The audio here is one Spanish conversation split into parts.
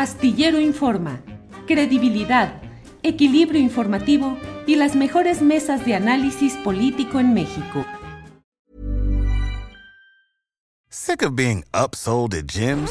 Astillero Informa, credibilidad, equilibrio informativo y las mejores mesas de análisis político en México. Sick of being upsold at gyms?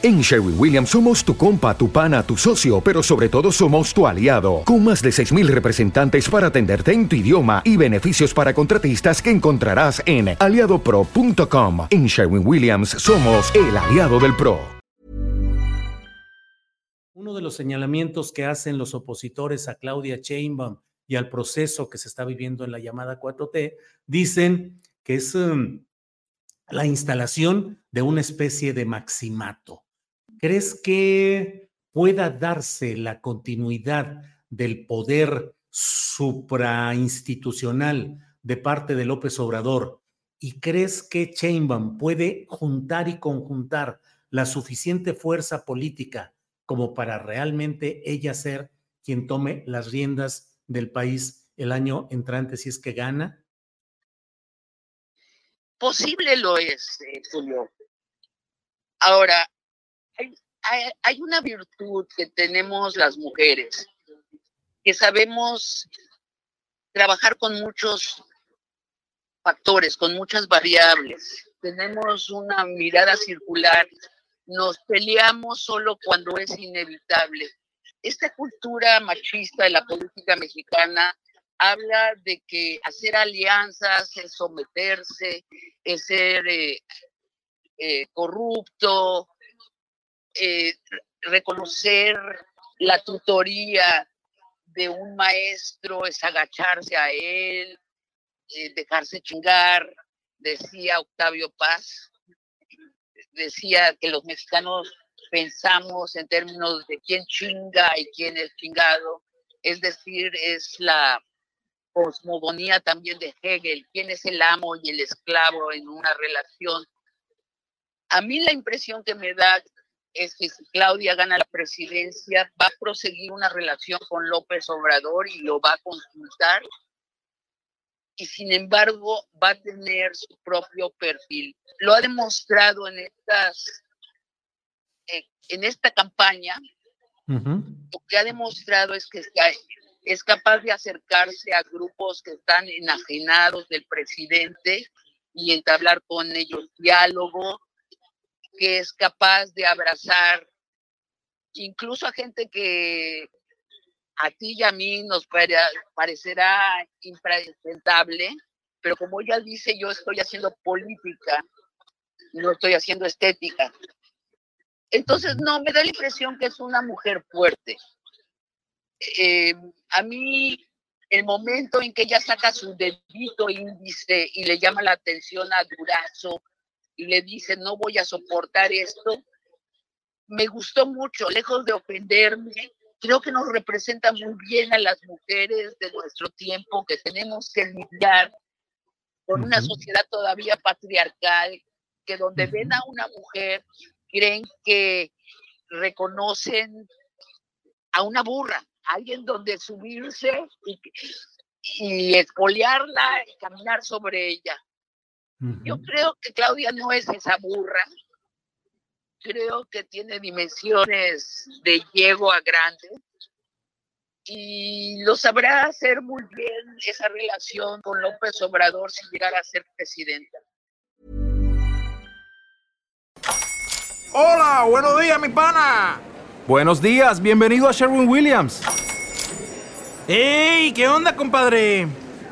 En Sherwin Williams somos tu compa, tu pana, tu socio, pero sobre todo somos tu aliado, con más de 6.000 representantes para atenderte en tu idioma y beneficios para contratistas que encontrarás en aliadopro.com. En Sherwin Williams somos el aliado del PRO. Uno de los señalamientos que hacen los opositores a Claudia Sheinbaum y al proceso que se está viviendo en la llamada 4T, dicen que es um, la instalación de una especie de maximato. ¿Crees que pueda darse la continuidad del poder suprainstitucional de parte de López Obrador? ¿Y crees que Chainbaum puede juntar y conjuntar la suficiente fuerza política como para realmente ella ser quien tome las riendas del país el año entrante si es que gana? Posible lo es, eh, Julio. Ahora, hay, una virtud que tenemos las mujeres, que sabemos trabajar con muchos factores, con muchas variables. Tenemos una mirada circular, nos peleamos solo cuando es inevitable. Esta cultura machista de la política mexicana habla de que hacer alianzas es someterse, es ser eh, eh, corrupto, eh, reconocer la tutoría de un maestro es agacharse a él, dejarse chingar, decía Octavio Paz, decía que los mexicanos pensamos en términos de quién chinga y quién es chingado, es decir, es la cosmogonía también de Hegel, quién es el amo y el esclavo en una relación. A mí la impresión que me da es que si Claudia gana la presidencia, va a proseguir una relación con López Obrador y lo va a consultar. Y sin embargo, va a tener su propio perfil. Lo ha demostrado en estas, eh, en esta campaña. Lo que ha demostrado es que es capaz de acercarse a grupos que están enajenados del presidente y entablar con ellos diálogo, que es capaz de abrazar incluso a gente que a ti y a mí nos parecerá impresentable, pero como ella dice, yo estoy haciendo política, no estoy haciendo estética. Entonces, no, me da la impresión que es una mujer fuerte. Eh, a mí el momento en que ella saca su dedito índice y le llama la atención a Durazo y le dice, no voy a soportar esto, me gustó mucho, lejos de ofenderme, creo que nos representa muy bien a las mujeres de nuestro tiempo que tenemos que lidiar con una sociedad todavía patriarcal, que donde ven a una mujer creen que reconocen a una burra, alguien donde subirse y, y espolearla y caminar sobre ella. Yo creo que Claudia no es esa burra. Creo que tiene dimensiones de yegua grande y lo sabrá hacer muy bien esa relación con López Obrador si llegara a ser presidenta. Hola, buenos días, mi pana. Buenos días, bienvenido a Sherwin Williams. ¡Ey! ¿Qué onda, compadre?